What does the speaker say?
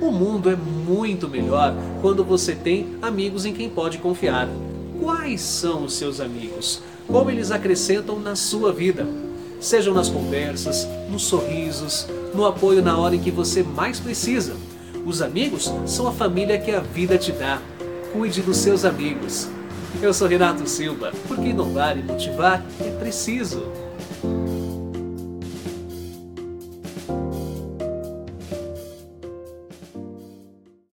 O mundo é muito melhor quando você tem amigos em quem pode confiar. Quais são os seus amigos? Como eles acrescentam na sua vida? Sejam nas conversas, nos sorrisos, no apoio na hora em que você mais precisa. Os amigos são a família que a vida te dá. Cuide dos seus amigos. Eu sou Renato Silva, porque inovar e motivar é preciso.